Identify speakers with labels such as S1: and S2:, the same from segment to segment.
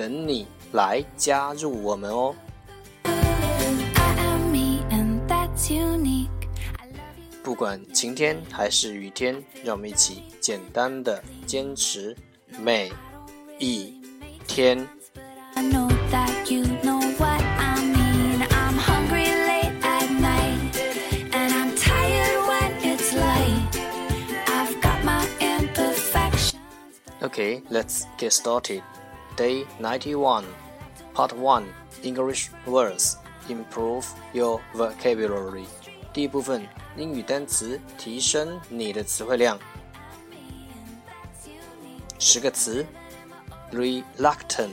S1: 等你来加入我们哦。不管晴天还是雨天，让我们一起简单的坚持每一天。Okay, let's get started. Day 91, Part 1 English words. Improve your vocabulary. 第一部分英语单词，提升你的词汇量。十个词：reluctant,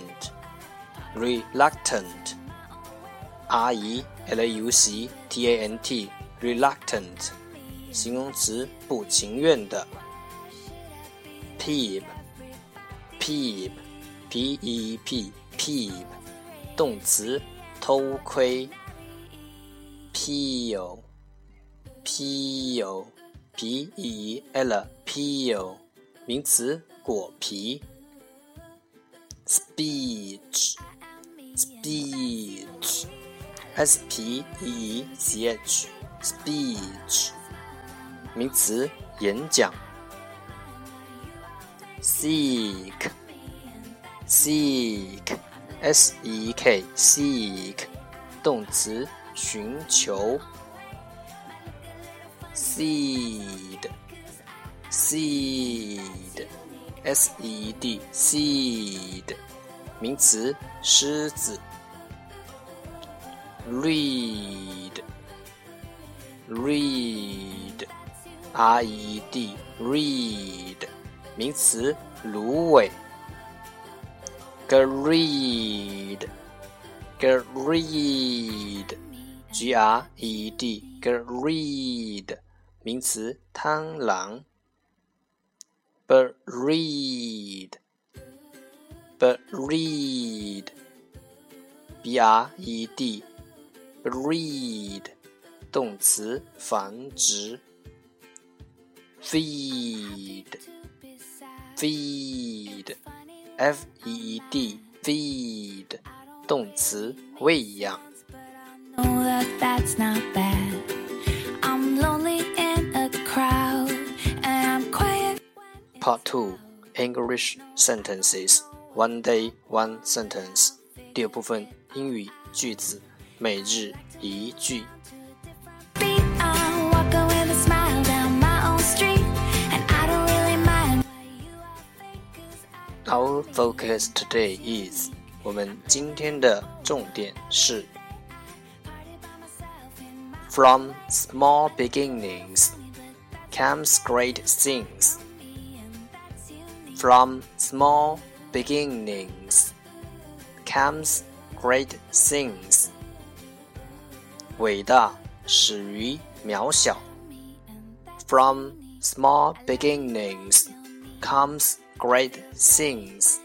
S1: reluctant, r e l u c t a n t, reluctant，形容词，不情愿的。peep, peep, P e p, peep，动词，偷窥。peel, peel, p e l, peel，名词，果皮。speech, speech, s p e e c h, speech，名词，演讲。seek, seek, s e k, seek，动词，寻求。seed, seed, s e d, seed，名词，狮子。read, read, r e d, read。名词，芦苇。greed，greed，G-R-E-D，greed greed, greed，名词，贪婪。breed，breed，B-R-E-D，breed、breed，动词，繁殖。feed, feed,。f e e d, feed，动词，喂养。
S2: Know that that's not bad. I'm lonely in a crowd, and I'm quiet.
S1: Part Two English Sentences One Day One Sentence 第二部分英语句子每日一句。 Our focus today is 我们今天的重点是 From small beginnings comes great things. From small beginnings comes great things. 伟大始于渺小。From small beginnings comes great things.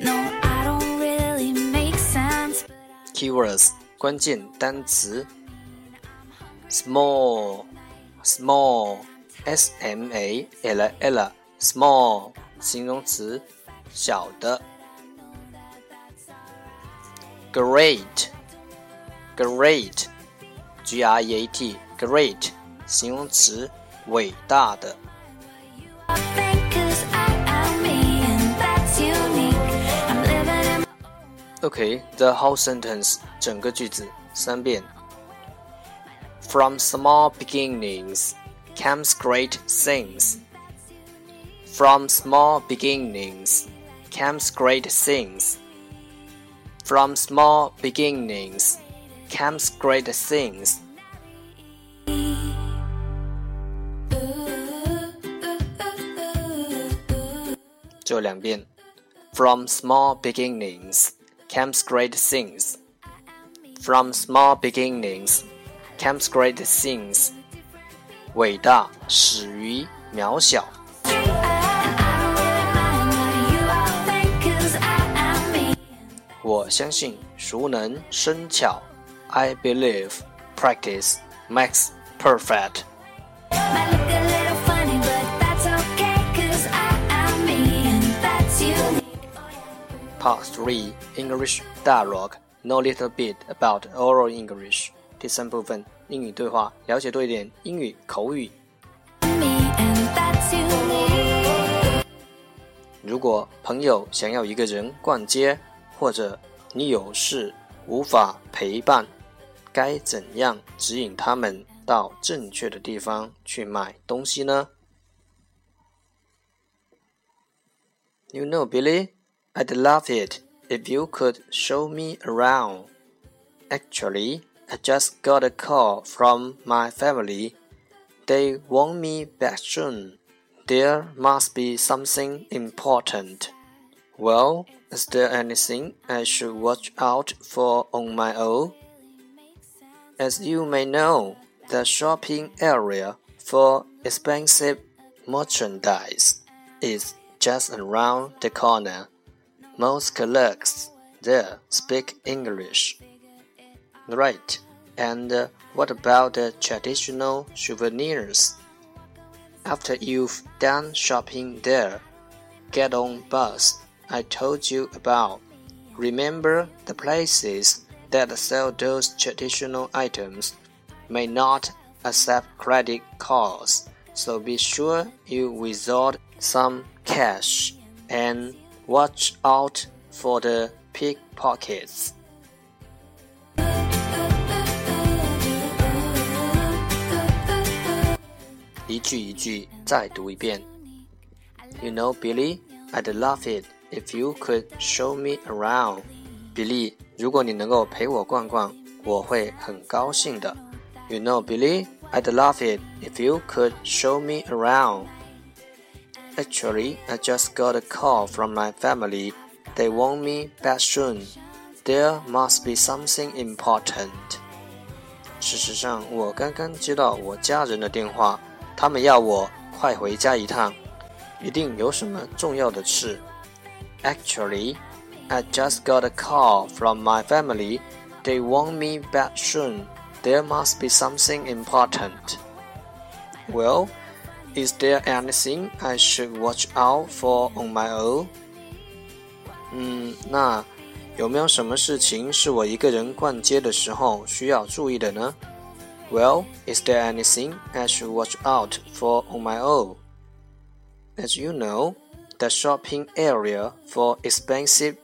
S2: No, I don't really make sense, but
S1: Keywords 关键单词：small, small, s m a l l, small 形容词，小的。Great, great, g r e a t, great 形容词，伟大的。 Okay, the whole sentence 整个句子三遍。From small beginnings comes great things. From small beginnings comes great things. From small beginnings comes great things. 就两遍。From small beginnings comes great things. From small beginnings comes great things. 伟大始于渺小。我相信熟能生巧。I believe practice makes perfect. Part 3 English Dialogue Know a little bit about oral English 第三部分英语对话，了解多一点英语口语。如果朋友想要一个人逛街，或者你有事无法陪伴，该怎样指引他们到正确的地方去买东西呢？You know, Billy. I'd love it if you could show me around. Actually, I just got a call from my family. They want me back soon. There must be something important. Well, is there anything I should watch out for on my own? As you may know, the shopping area for expensive merchandise is just around the corner. Most clerks there speak English. Right. And what about the traditional souvenirs? After you've done shopping there, get on bus I told you about. Remember the places that sell those traditional items may not accept credit cards, so be sure you withhold some cash and Watch out for the pickpockets. 一句一句再读一遍。You know, Billy, I'd love it if you could show me around. Billy，如果你能够陪我逛逛，我会很高兴的。You know, Billy, I'd love it if you could show me around. Actually, I just got a call from my family. They want me back soon. There must be something important. 事实上，我刚刚接到我家人的电话，他们要我快回家一趟，一定有什么重要的事。Actually, I just got a call from my family. They want me back soon. There must be something important. Well, is there anything I should watch out for on my own? 嗯，那有没有什么事情是我一个人逛街的时候需要注意的呢？Well, is there anything I should watch out for on my own? As you know, the shopping area for expensive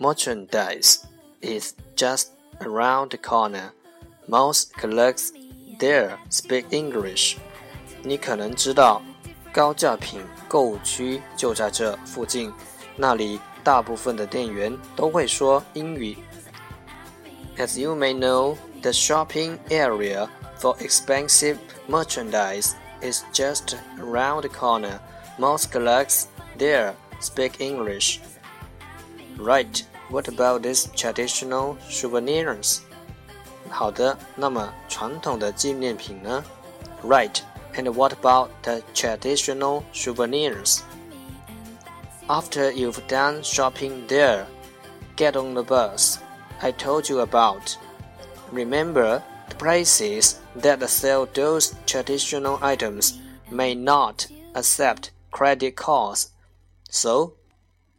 S1: merchandise is just around the corner. Most clerks there speak English. 你可能知道，高价品购物区就在这附近，那里大部分的店员都会说英语。As you may know, the shopping area for expensive merchandise is just around the corner. Most clerks there speak English. Right. What about these traditional souvenirs? 好的，那么传统的纪念品呢？Right. And what about the traditional souvenirs? After you've done shopping there, get on the bus I told you about. Remember, the places that sell those traditional items may not accept credit cards. So,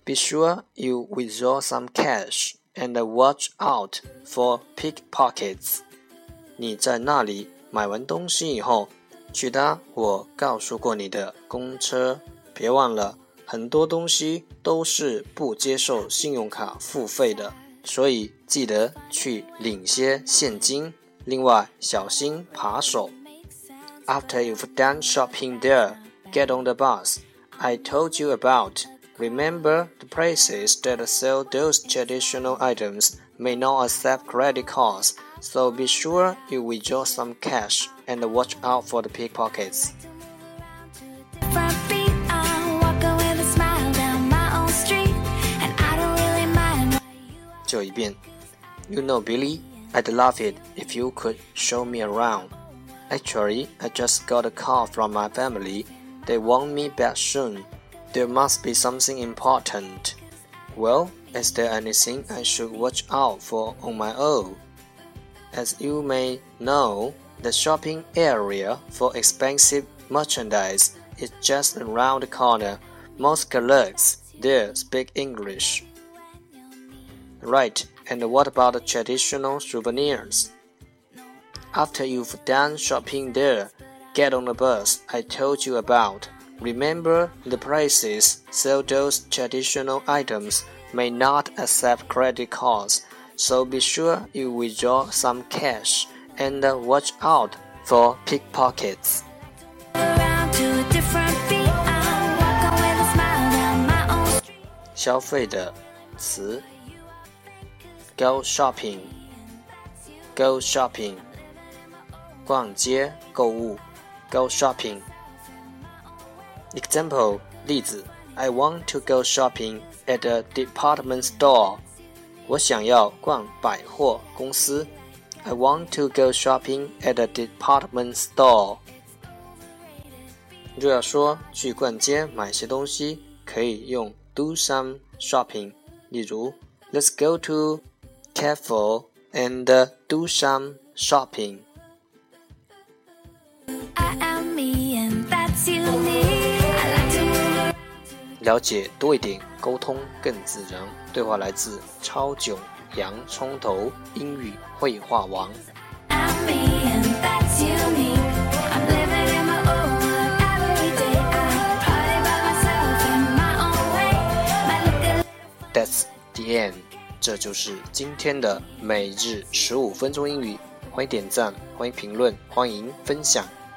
S1: be sure you withdraw some cash and watch out for pickpockets. 你在那里买完东西以后。 去搭我告诉过你的公车，别忘了，很多东西都是不接受信用卡付费的，所以记得去领些现金。另外，小心扒手。After you've done shopping there, get on the bus I told you about. Remember, the places that sell those traditional items may not accept credit cards, so be sure you withdraw some cash and watch out for the pickpockets.
S2: You
S1: know, Billy, I'd love it if you could show me around. Actually, I just got a call from my family. They want me back soon. There must be something important. Well, is there anything I should watch out for on my own? As you may know, the shopping area for expensive merchandise is just around the corner. Most clerks there speak English. Right, and what about the traditional souvenirs? After you've done shopping there, get on the bus I told you about. Remember, the places sell those traditional items may not accept credit cards, so be sure you withdraw some cash and watch out for pickpockets.
S2: around to a different beat, I'm walking with a smile down my own street.
S1: 消费的词，go shopping，go shopping，逛街购物，go shopping。Example 例子：I want to go shopping at a department store。 我想要逛百货公司。I want to go shopping at a department store。若要说去逛街买些东西，可以用 do some shopping。例如，Let's go to cafe and do some shopping。 了解多一点，沟通更自然。对话来自超囧洋葱头英语绘画王。
S2: That's
S1: the end。这就是今天的每日十五分钟英语。欢迎点赞，欢迎评论，欢迎分享，